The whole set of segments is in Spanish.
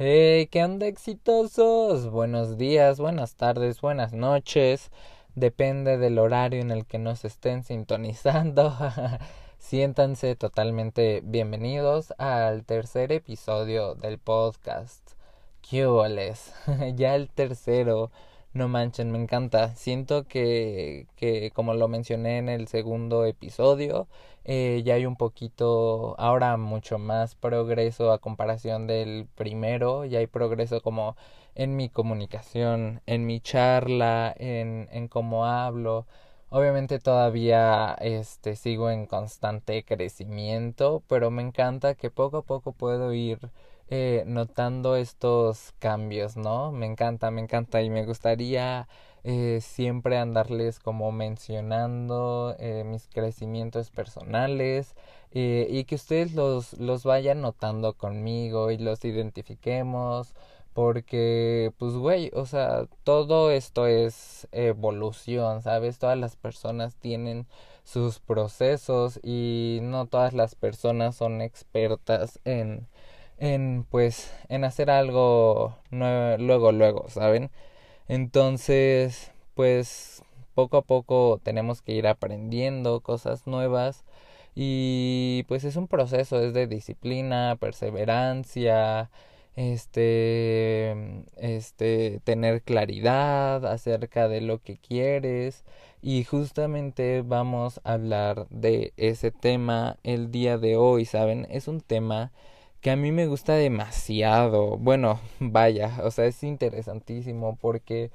Hey, ¿qué onda exitosos? Buenos días, buenas tardes, buenas noches. Depende del horario en el que nos estén sintonizando. Siéntanse totalmente bienvenidos al tercer episodio del podcast. ¿Qué ya el tercero. No manchen, me encanta. Siento que, que como lo mencioné en el segundo episodio, eh, ya hay un poquito, ahora mucho más progreso a comparación del primero, ya hay progreso como en mi comunicación, en mi charla, en, en cómo hablo. Obviamente todavía este sigo en constante crecimiento, pero me encanta que poco a poco puedo ir eh, notando estos cambios, ¿no? Me encanta, me encanta y me gustaría eh, siempre andarles como mencionando eh, mis crecimientos personales eh, y que ustedes los, los vayan notando conmigo y los identifiquemos porque pues güey, o sea, todo esto es evolución, ¿sabes? Todas las personas tienen sus procesos y no todas las personas son expertas en en pues en hacer algo luego luego, ¿saben? Entonces, pues poco a poco tenemos que ir aprendiendo cosas nuevas y pues es un proceso, es de disciplina, perseverancia, este este tener claridad acerca de lo que quieres y justamente vamos a hablar de ese tema el día de hoy, ¿saben? Es un tema que a mí me gusta demasiado. Bueno, vaya, o sea, es interesantísimo porque,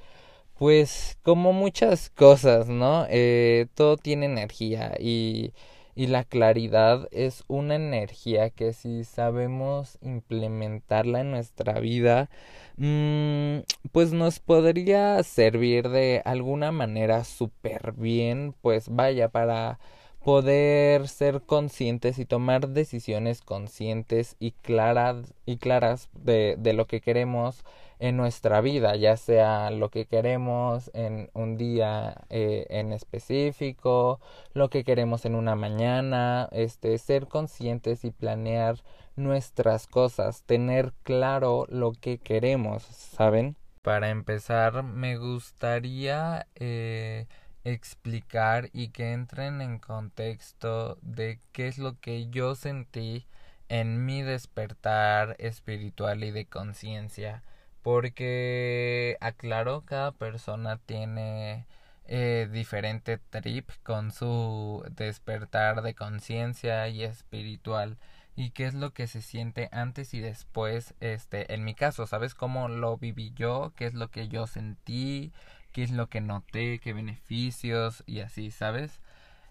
pues, como muchas cosas, ¿no? Eh, todo tiene energía y, y la claridad es una energía que si sabemos implementarla en nuestra vida, mmm, pues nos podría servir de alguna manera súper bien, pues vaya, para poder ser conscientes y tomar decisiones conscientes y claras y claras de, de lo que queremos en nuestra vida, ya sea lo que queremos en un día eh, en específico, lo que queremos en una mañana, este, ser conscientes y planear nuestras cosas, tener claro lo que queremos, ¿saben? Para empezar, me gustaría eh, explicar y que entren en contexto de qué es lo que yo sentí en mi despertar espiritual y de conciencia porque aclaro cada persona tiene eh, diferente trip con su despertar de conciencia y espiritual y qué es lo que se siente antes y después este en mi caso sabes cómo lo viví yo qué es lo que yo sentí qué es lo que noté, qué beneficios y así, ¿sabes?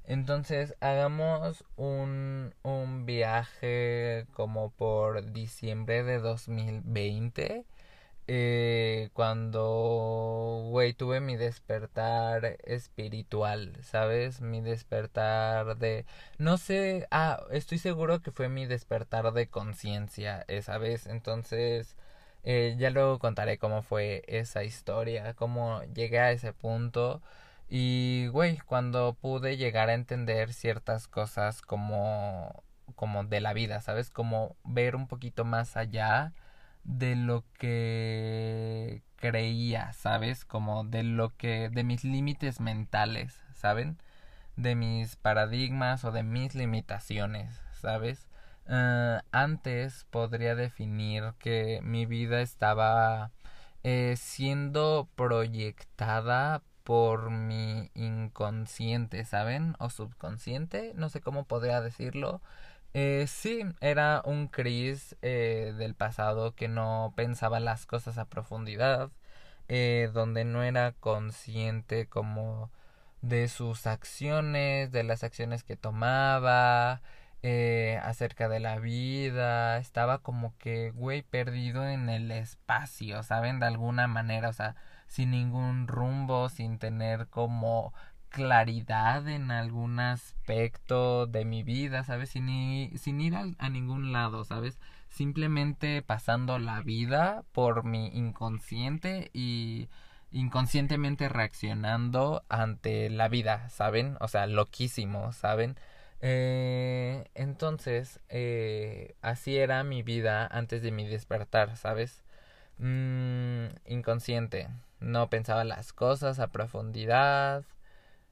Entonces hagamos un, un viaje como por diciembre de 2020. Eh, cuando, güey, tuve mi despertar espiritual, ¿sabes? Mi despertar de... No sé, ah, estoy seguro que fue mi despertar de conciencia esa vez. Entonces, eh, ya luego contaré cómo fue esa historia, cómo llegué a ese punto. Y, güey, cuando pude llegar a entender ciertas cosas como, como de la vida, ¿sabes? Como ver un poquito más allá de lo que creía, ¿sabes? Como de lo que, de mis límites mentales, ¿saben? De mis paradigmas o de mis limitaciones, ¿sabes? Eh, antes podría definir que mi vida estaba eh, siendo proyectada por mi inconsciente, ¿saben? O subconsciente, no sé cómo podría decirlo. Eh, sí, era un Chris eh, del pasado que no pensaba las cosas a profundidad, donde no era consciente como de sus acciones, de las acciones que tomaba, eh, acerca de la vida, estaba como que, güey, perdido en el espacio, ¿saben? De alguna manera, o sea, sin ningún rumbo, sin tener como claridad en algún aspecto de mi vida, ¿sabes? Sin, sin ir a, a ningún lado, ¿sabes? Simplemente pasando la vida por mi inconsciente y inconscientemente reaccionando ante la vida, ¿saben? O sea, loquísimo, ¿saben? Eh, entonces, eh, así era mi vida antes de mi despertar, ¿sabes? Mm, inconsciente. No pensaba las cosas a profundidad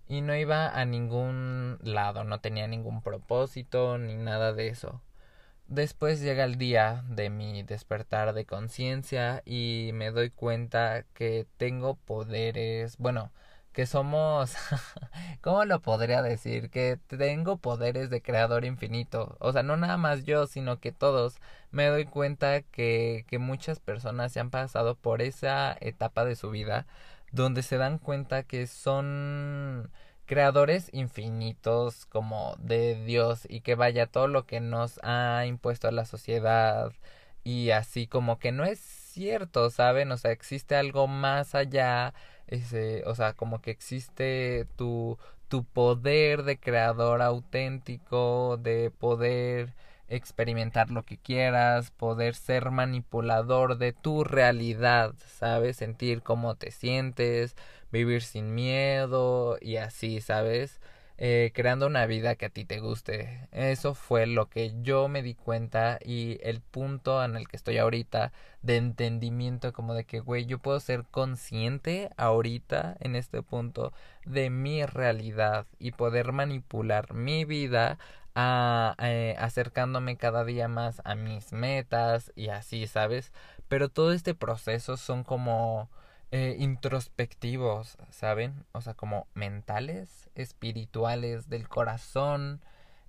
y no iba a ningún lado, no tenía ningún propósito ni nada de eso. Después llega el día de mi despertar de conciencia y me doy cuenta que tengo poderes, bueno, que somos, ¿cómo lo podría decir? Que tengo poderes de creador infinito. O sea, no nada más yo, sino que todos. Me doy cuenta que, que muchas personas se han pasado por esa etapa de su vida donde se dan cuenta que son creadores infinitos como de Dios y que vaya todo lo que nos ha impuesto a la sociedad y así como que no es cierto, ¿saben? O sea, existe algo más allá, ese, o sea, como que existe tu tu poder de creador auténtico, de poder experimentar lo que quieras, poder ser manipulador de tu realidad, ¿sabes? Sentir cómo te sientes, vivir sin miedo y así, ¿sabes? Eh, creando una vida que a ti te guste. Eso fue lo que yo me di cuenta y el punto en el que estoy ahorita de entendimiento como de que, güey, yo puedo ser consciente ahorita en este punto de mi realidad y poder manipular mi vida a, eh, acercándome cada día más a mis metas y así, ¿sabes? Pero todo este proceso son como eh, introspectivos, ¿saben? O sea, como mentales, espirituales, del corazón.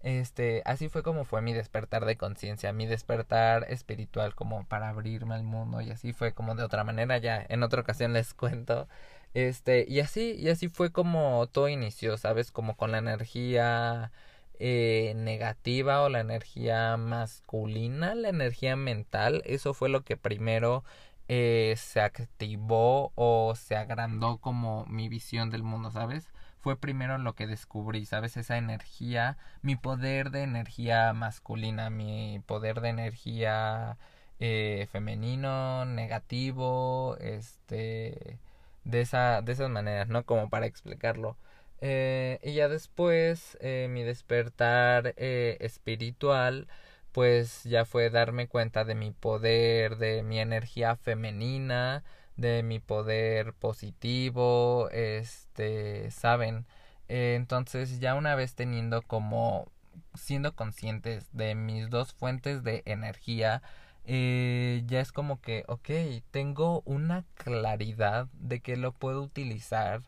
Este, así fue como fue mi despertar de conciencia, mi despertar espiritual como para abrirme al mundo y así fue como de otra manera ya en otra ocasión les cuento. Este, y así y así fue como todo inició, ¿sabes? Como con la energía eh, negativa o la energía masculina, la energía mental, eso fue lo que primero eh, se activó o se agrandó como mi visión del mundo, ¿sabes? Fue primero lo que descubrí, ¿sabes? Esa energía, mi poder de energía masculina, mi poder de energía eh, femenino, negativo, este, de esa, de esas maneras, ¿no? Como para explicarlo. Eh, y ya después, eh, mi despertar eh, espiritual, pues ya fue darme cuenta de mi poder, de mi energía femenina, de mi poder positivo, este, saben. Eh, entonces ya una vez teniendo como siendo conscientes de mis dos fuentes de energía, eh, ya es como que, ok, tengo una claridad de que lo puedo utilizar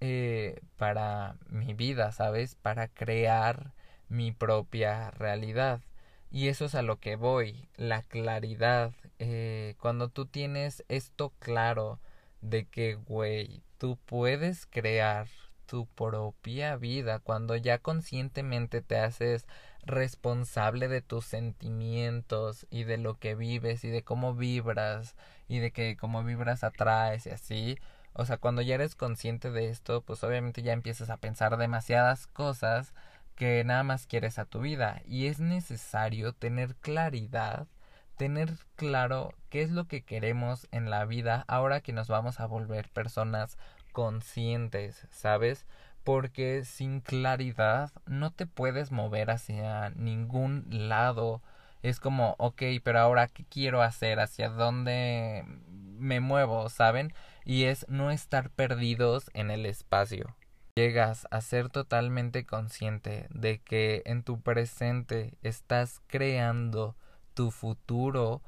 eh, para mi vida, ¿sabes? Para crear mi propia realidad. Y eso es a lo que voy, la claridad. Eh, cuando tú tienes esto claro de que, güey, tú puedes crear tu propia vida, cuando ya conscientemente te haces responsable de tus sentimientos y de lo que vives y de cómo vibras y de que cómo vibras atraes y así. O sea, cuando ya eres consciente de esto, pues obviamente ya empiezas a pensar demasiadas cosas que nada más quieres a tu vida y es necesario tener claridad, tener claro qué es lo que queremos en la vida ahora que nos vamos a volver personas conscientes, ¿sabes? Porque sin claridad no te puedes mover hacia ningún lado. Es como, ok, pero ahora qué quiero hacer, hacia dónde me muevo, ¿saben? Y es no estar perdidos en el espacio llegas a ser totalmente consciente de que en tu presente estás creando tu futuro,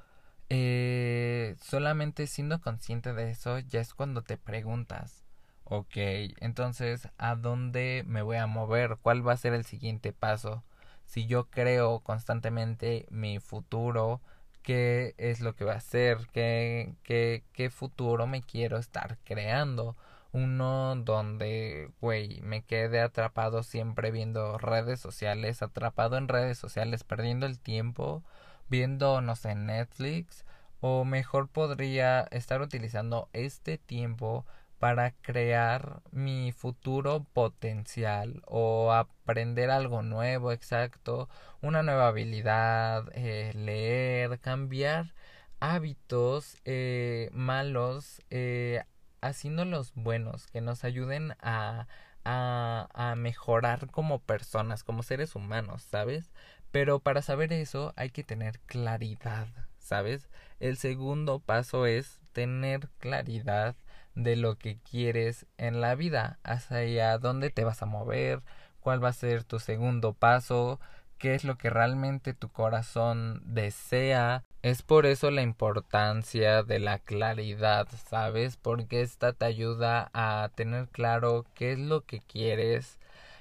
eh, solamente siendo consciente de eso ya es cuando te preguntas, ok, entonces, ¿a dónde me voy a mover? ¿Cuál va a ser el siguiente paso? Si yo creo constantemente mi futuro, ¿qué es lo que va a ser? ¿Qué, qué, qué futuro me quiero estar creando? uno donde, güey, me quedé atrapado siempre viendo redes sociales, atrapado en redes sociales, perdiendo el tiempo, viendo, no sé, Netflix, o mejor podría estar utilizando este tiempo para crear mi futuro potencial o aprender algo nuevo, exacto, una nueva habilidad, eh, leer, cambiar hábitos eh, malos eh, haciendo los buenos, que nos ayuden a, a, a mejorar como personas, como seres humanos, ¿sabes? Pero para saber eso hay que tener claridad, ¿sabes? El segundo paso es tener claridad de lo que quieres en la vida, hacia dónde te vas a mover, cuál va a ser tu segundo paso, qué es lo que realmente tu corazón desea. Es por eso la importancia de la claridad, ¿sabes? Porque esta te ayuda a tener claro qué es lo que quieres,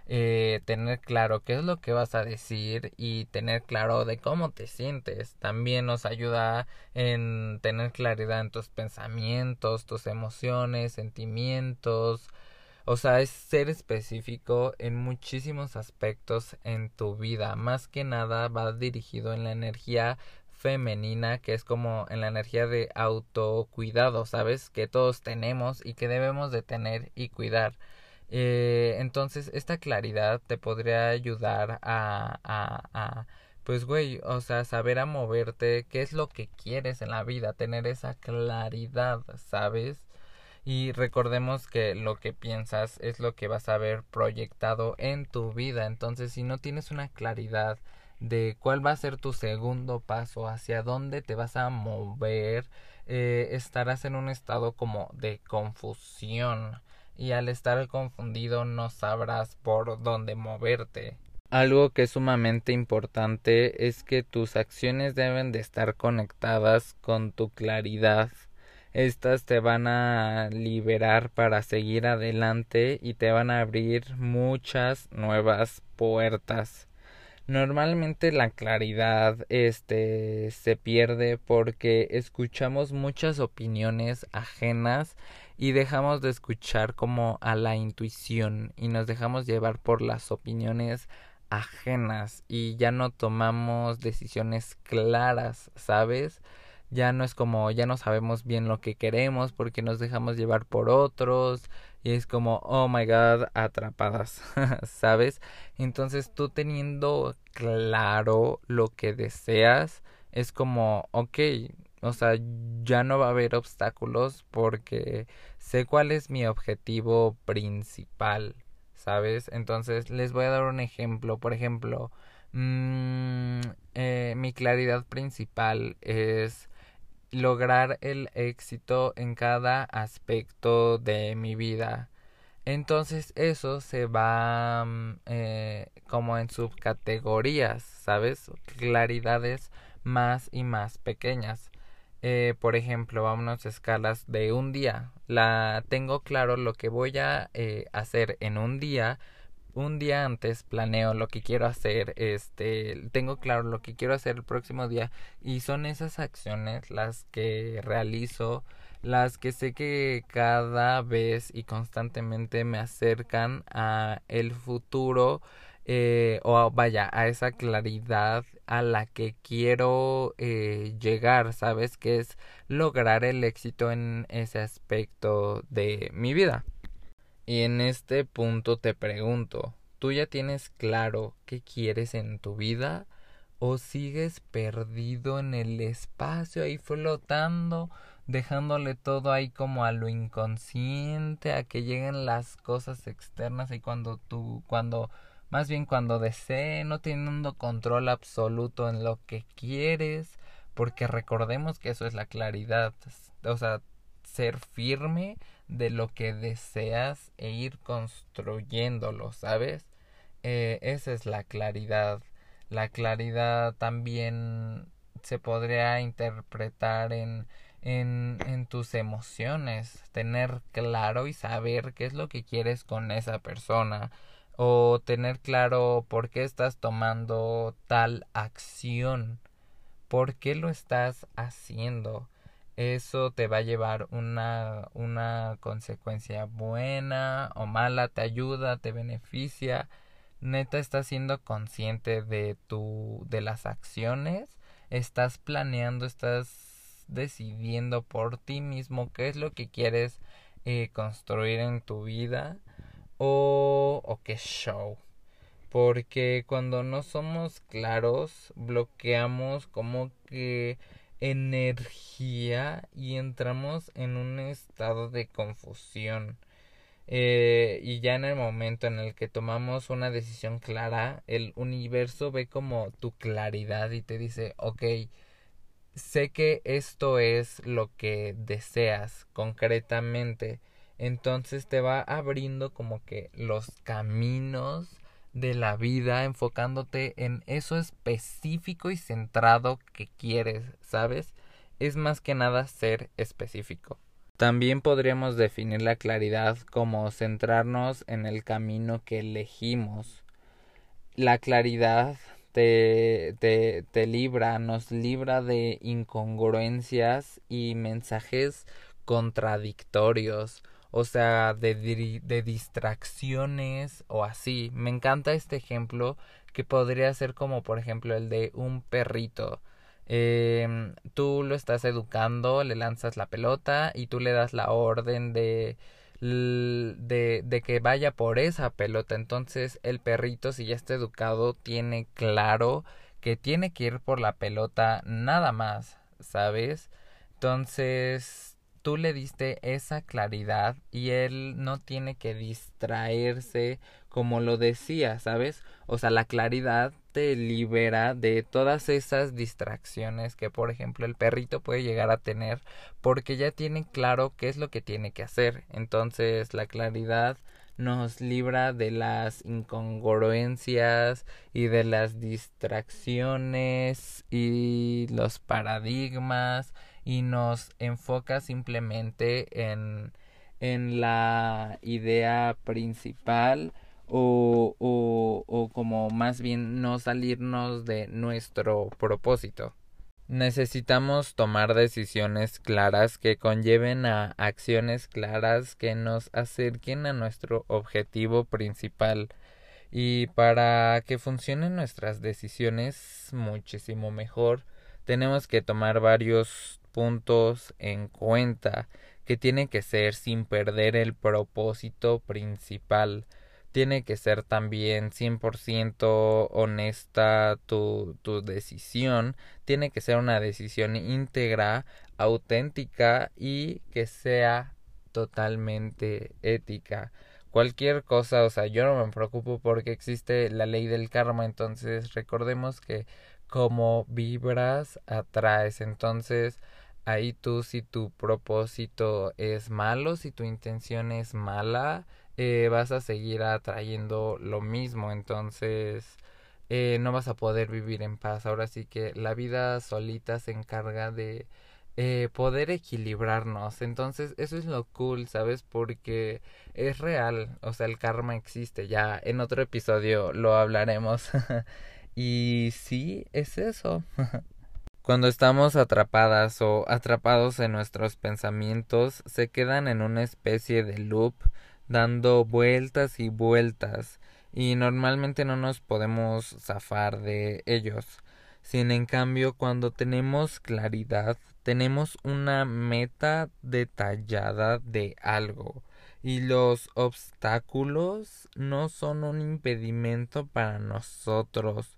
eh, tener claro qué es lo que vas a decir y tener claro de cómo te sientes. También nos ayuda en tener claridad en tus pensamientos, tus emociones, sentimientos, o sea, es ser específico en muchísimos aspectos en tu vida. Más que nada va dirigido en la energía femenina, que es como en la energía de autocuidado, ¿sabes? Que todos tenemos y que debemos de tener y cuidar. Eh, entonces, esta claridad te podría ayudar a, a, pues güey, o sea, saber a moverte, qué es lo que quieres en la vida, tener esa claridad, ¿sabes? Y recordemos que lo que piensas es lo que vas a ver proyectado en tu vida. Entonces, si no tienes una claridad de cuál va a ser tu segundo paso, hacia dónde te vas a mover, eh, estarás en un estado como de confusión. Y al estar confundido no sabrás por dónde moverte. Algo que es sumamente importante es que tus acciones deben de estar conectadas con tu claridad estas te van a liberar para seguir adelante y te van a abrir muchas nuevas puertas. Normalmente la claridad este se pierde porque escuchamos muchas opiniones ajenas y dejamos de escuchar como a la intuición y nos dejamos llevar por las opiniones ajenas y ya no tomamos decisiones claras, ¿sabes? ya no es como ya no sabemos bien lo que queremos porque nos dejamos llevar por otros y es como oh my god atrapadas sabes entonces tú teniendo claro lo que deseas es como ok o sea ya no va a haber obstáculos porque sé cuál es mi objetivo principal sabes entonces les voy a dar un ejemplo por ejemplo mmm, eh, mi claridad principal es lograr el éxito en cada aspecto de mi vida. Entonces eso se va mm, eh, como en subcategorías, ¿sabes? Claridades más y más pequeñas. Eh, por ejemplo, vámonos a escalas de un día. La tengo claro lo que voy a eh, hacer en un día un día antes planeo lo que quiero hacer, este, tengo claro lo que quiero hacer el próximo día y son esas acciones las que realizo, las que sé que cada vez y constantemente me acercan a el futuro eh, o vaya a esa claridad a la que quiero eh, llegar, sabes que es lograr el éxito en ese aspecto de mi vida. Y en este punto te pregunto, ¿tú ya tienes claro qué quieres en tu vida? ¿O sigues perdido en el espacio ahí flotando, dejándole todo ahí como a lo inconsciente, a que lleguen las cosas externas y cuando tú, cuando, más bien cuando desee, no teniendo control absoluto en lo que quieres? Porque recordemos que eso es la claridad, o sea, ser firme de lo que deseas e ir construyéndolo, ¿sabes? Eh, esa es la claridad. La claridad también se podría interpretar en, en, en tus emociones, tener claro y saber qué es lo que quieres con esa persona o tener claro por qué estás tomando tal acción, por qué lo estás haciendo eso te va a llevar una, una consecuencia buena o mala, te ayuda, te beneficia. Neta estás siendo consciente de tu de las acciones, estás planeando, estás decidiendo por ti mismo qué es lo que quieres eh, construir en tu vida o, o qué show. Porque cuando no somos claros, bloqueamos como que energía y entramos en un estado de confusión. Eh, y ya en el momento en el que tomamos una decisión clara, el universo ve como tu claridad y te dice, ok, sé que esto es lo que deseas concretamente. Entonces te va abriendo como que los caminos de la vida enfocándote en eso específico y centrado que quieres, ¿sabes? Es más que nada ser específico. También podríamos definir la claridad como centrarnos en el camino que elegimos. La claridad te, te, te libra, nos libra de incongruencias y mensajes contradictorios o sea, de, de distracciones o así. Me encanta este ejemplo que podría ser como por ejemplo el de un perrito. Eh, tú lo estás educando, le lanzas la pelota y tú le das la orden de, de, de que vaya por esa pelota. Entonces el perrito, si ya está educado, tiene claro que tiene que ir por la pelota nada más, ¿sabes? Entonces tú le diste esa claridad y él no tiene que distraerse como lo decía, ¿sabes? O sea, la claridad te libera de todas esas distracciones que, por ejemplo, el perrito puede llegar a tener porque ya tiene claro qué es lo que tiene que hacer. Entonces, la claridad nos libra de las incongruencias y de las distracciones y los paradigmas y nos enfoca simplemente en, en la idea principal o, o, o como más bien no salirnos de nuestro propósito. Necesitamos tomar decisiones claras que conlleven a acciones claras que nos acerquen a nuestro objetivo principal. Y para que funcionen nuestras decisiones muchísimo mejor, tenemos que tomar varios puntos en cuenta que tiene que ser sin perder el propósito principal. Tiene que ser también 100% honesta tu, tu decisión. Tiene que ser una decisión íntegra, auténtica y que sea totalmente ética. Cualquier cosa, o sea, yo no me preocupo porque existe la ley del karma, entonces recordemos que como vibras atraes. Entonces, ahí tú si tu propósito es malo, si tu intención es mala, eh, vas a seguir atrayendo lo mismo. Entonces, eh, no vas a poder vivir en paz. Ahora sí que la vida solita se encarga de eh, poder equilibrarnos. Entonces, eso es lo cool, ¿sabes? Porque es real. O sea, el karma existe. Ya en otro episodio lo hablaremos. Y sí, es eso. Cuando estamos atrapadas o atrapados en nuestros pensamientos, se quedan en una especie de loop, dando vueltas y vueltas, y normalmente no nos podemos zafar de ellos. Sin en cambio, cuando tenemos claridad, tenemos una meta detallada de algo, y los obstáculos no son un impedimento para nosotros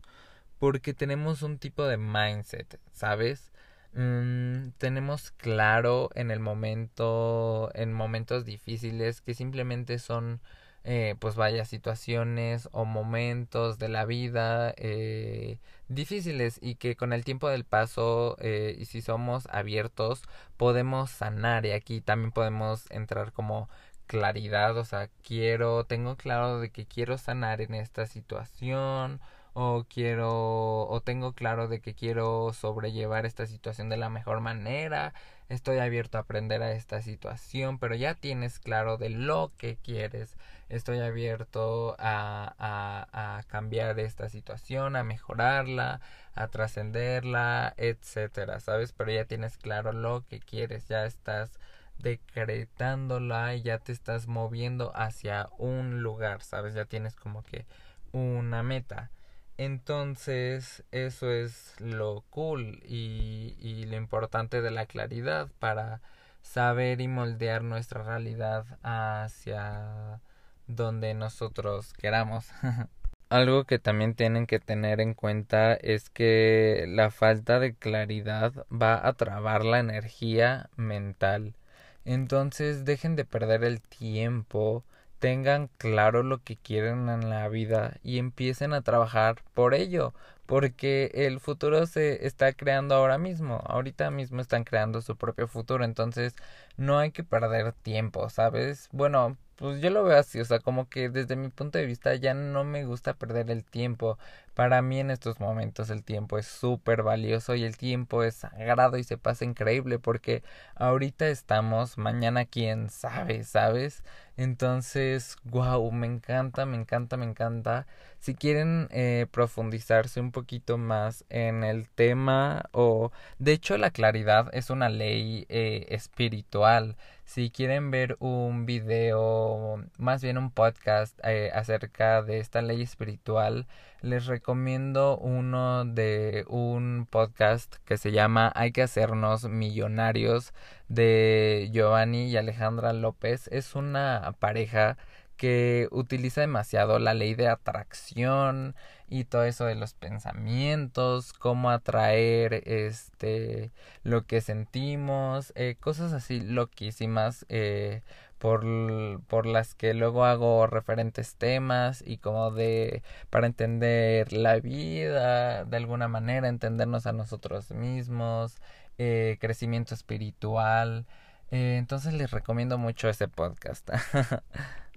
porque tenemos un tipo de mindset, ¿sabes? Mm, tenemos claro en el momento, en momentos difíciles que simplemente son, eh, pues vaya, situaciones o momentos de la vida eh, difíciles y que con el tiempo del paso eh, y si somos abiertos podemos sanar y aquí también podemos entrar como claridad, o sea, quiero, tengo claro de que quiero sanar en esta situación o quiero o tengo claro de que quiero sobrellevar esta situación de la mejor manera, estoy abierto a aprender a esta situación, pero ya tienes claro de lo que quieres, estoy abierto a, a, a cambiar esta situación, a mejorarla, a trascenderla, etcétera, ¿sabes? Pero ya tienes claro lo que quieres, ya estás decretándola y ya te estás moviendo hacia un lugar, ¿sabes? Ya tienes como que una meta. Entonces, eso es lo cool y, lo importante de la claridad para saber y moldear nuestra realidad hacia donde nosotros queramos. Algo que también tienen que tener en cuenta es que la falta de claridad va a trabar la energía mental. Entonces dejen de perder el tiempo tengan claro lo que quieren en la vida y empiecen a trabajar por ello, porque el futuro se está creando ahora mismo, ahorita mismo están creando su propio futuro, entonces no hay que perder tiempo, ¿sabes? Bueno, pues yo lo veo así, o sea, como que desde mi punto de vista ya no me gusta perder el tiempo. Para mí en estos momentos el tiempo es súper valioso y el tiempo es sagrado y se pasa increíble porque ahorita estamos, mañana quién sabe, ¿sabes? Entonces, wow, me encanta, me encanta, me encanta. Si quieren eh, profundizarse un poquito más en el tema o, de hecho, la claridad es una ley eh, espiritual. Si quieren ver un video, más bien un podcast eh, acerca de esta ley espiritual, les recomiendo uno de un podcast que se llama Hay que hacernos millonarios de Giovanni y Alejandra López. Es una pareja que utiliza demasiado la ley de atracción y todo eso de los pensamientos, cómo atraer este lo que sentimos, eh, cosas así loquísimas eh, por, por las que luego hago referentes temas y como de para entender la vida de alguna manera, entendernos a nosotros mismos, eh, crecimiento espiritual. entonces les recomiendo mucho ese podcast.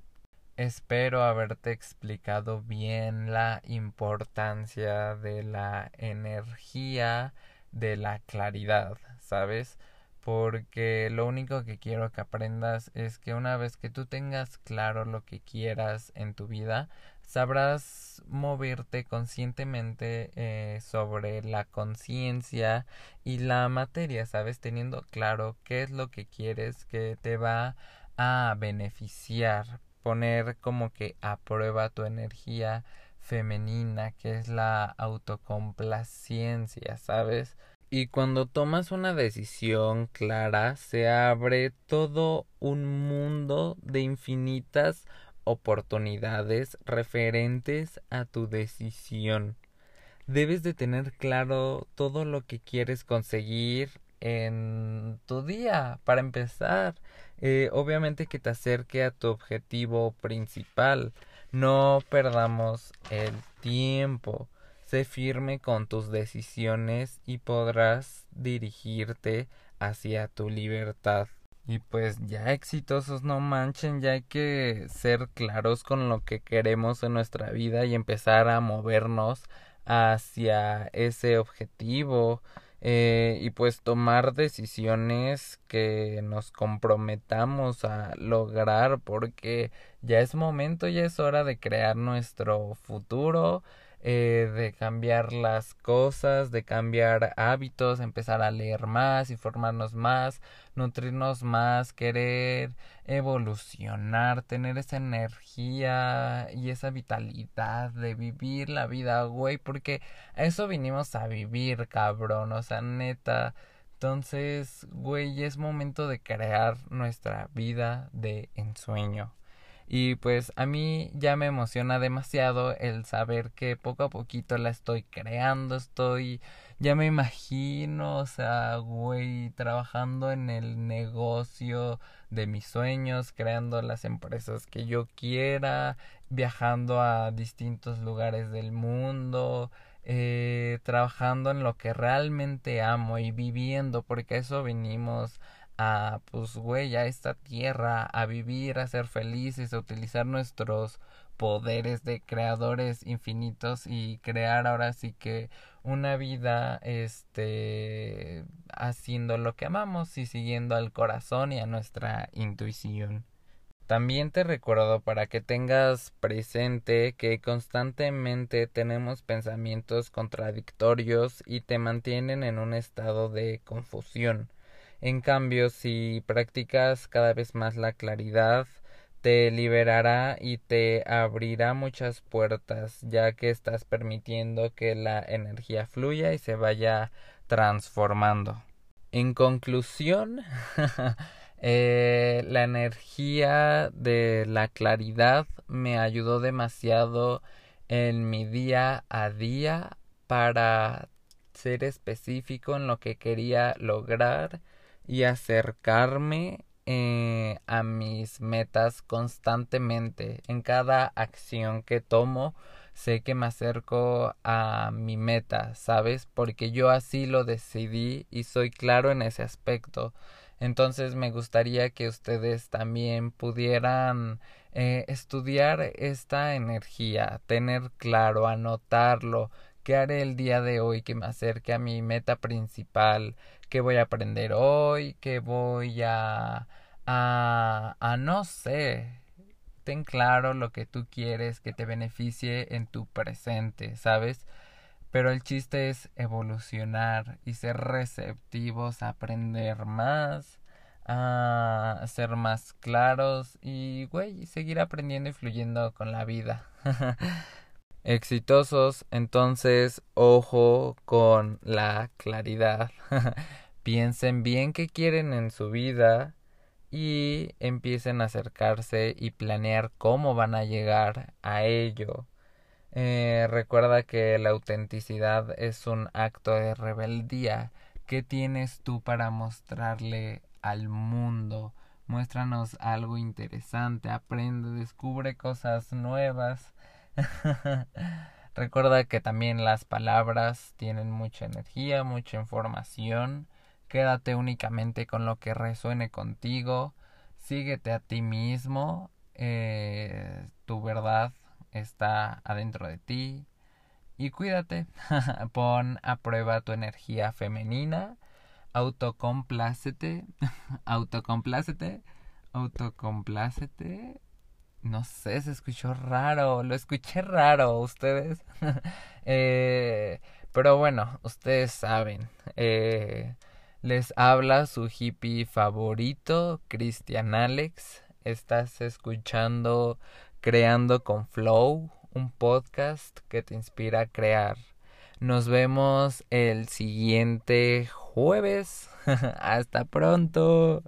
Espero haberte explicado bien la importancia de la energía, de la claridad, ¿sabes? Porque lo único que quiero que aprendas es que una vez que tú tengas claro lo que quieras en tu vida, sabrás moverte conscientemente eh, sobre la conciencia y la materia, ¿sabes? Teniendo claro qué es lo que quieres que te va a beneficiar poner como que a prueba tu energía femenina, que es la autocomplacencia, ¿sabes? Y cuando tomas una decisión clara, se abre todo un mundo de infinitas oportunidades referentes a tu decisión. Debes de tener claro todo lo que quieres conseguir en tu día para empezar. Eh, obviamente que te acerque a tu objetivo principal. No perdamos el tiempo. Sé firme con tus decisiones y podrás dirigirte hacia tu libertad. Y pues ya exitosos, no manchen, ya hay que ser claros con lo que queremos en nuestra vida y empezar a movernos hacia ese objetivo. Eh, y pues tomar decisiones que nos comprometamos a lograr porque ya es momento, ya es hora de crear nuestro futuro eh, de cambiar las cosas, de cambiar hábitos, empezar a leer más, informarnos más, nutrirnos más, querer evolucionar, tener esa energía y esa vitalidad de vivir la vida, güey, porque a eso vinimos a vivir, cabrón, o sea, neta. Entonces, güey, es momento de crear nuestra vida de ensueño. Y pues a mí ya me emociona demasiado el saber que poco a poquito la estoy creando, estoy, ya me imagino, o sea, güey, trabajando en el negocio de mis sueños, creando las empresas que yo quiera, viajando a distintos lugares del mundo, eh, trabajando en lo que realmente amo y viviendo, porque eso vinimos a, pues, güey, a esta tierra, a vivir, a ser felices, a utilizar nuestros poderes de creadores infinitos y crear ahora sí que una vida, este, haciendo lo que amamos y siguiendo al corazón y a nuestra intuición. También te recuerdo para que tengas presente que constantemente tenemos pensamientos contradictorios y te mantienen en un estado de confusión. En cambio, si practicas cada vez más la claridad, te liberará y te abrirá muchas puertas, ya que estás permitiendo que la energía fluya y se vaya transformando. En conclusión, eh, la energía de la claridad me ayudó demasiado en mi día a día para ser específico en lo que quería lograr y acercarme eh, a mis metas constantemente. En cada acción que tomo, sé que me acerco a mi meta, ¿sabes? Porque yo así lo decidí y soy claro en ese aspecto. Entonces me gustaría que ustedes también pudieran eh, estudiar esta energía, tener claro, anotarlo, qué haré el día de hoy que me acerque a mi meta principal, qué voy a aprender hoy, qué voy a... a... a no sé. Ten claro lo que tú quieres que te beneficie en tu presente, ¿sabes? Pero el chiste es evolucionar y ser receptivos, aprender más, a ser más claros y, güey, seguir aprendiendo y fluyendo con la vida. Exitosos, entonces, ojo con la claridad. Piensen bien qué quieren en su vida y empiecen a acercarse y planear cómo van a llegar a ello. Eh, recuerda que la autenticidad es un acto de rebeldía. ¿Qué tienes tú para mostrarle al mundo? Muéstranos algo interesante, aprende, descubre cosas nuevas. Recuerda que también las palabras tienen mucha energía, mucha información. Quédate únicamente con lo que resuene contigo. Síguete a ti mismo. Eh, tu verdad está adentro de ti. Y cuídate, pon a prueba tu energía femenina, autocomplácete, autocomplácete, autocomplácete. No sé, se escuchó raro, lo escuché raro, ustedes. eh, pero bueno, ustedes saben. Eh, les habla su hippie favorito, Christian Alex. Estás escuchando Creando con Flow, un podcast que te inspira a crear. Nos vemos el siguiente jueves. Hasta pronto.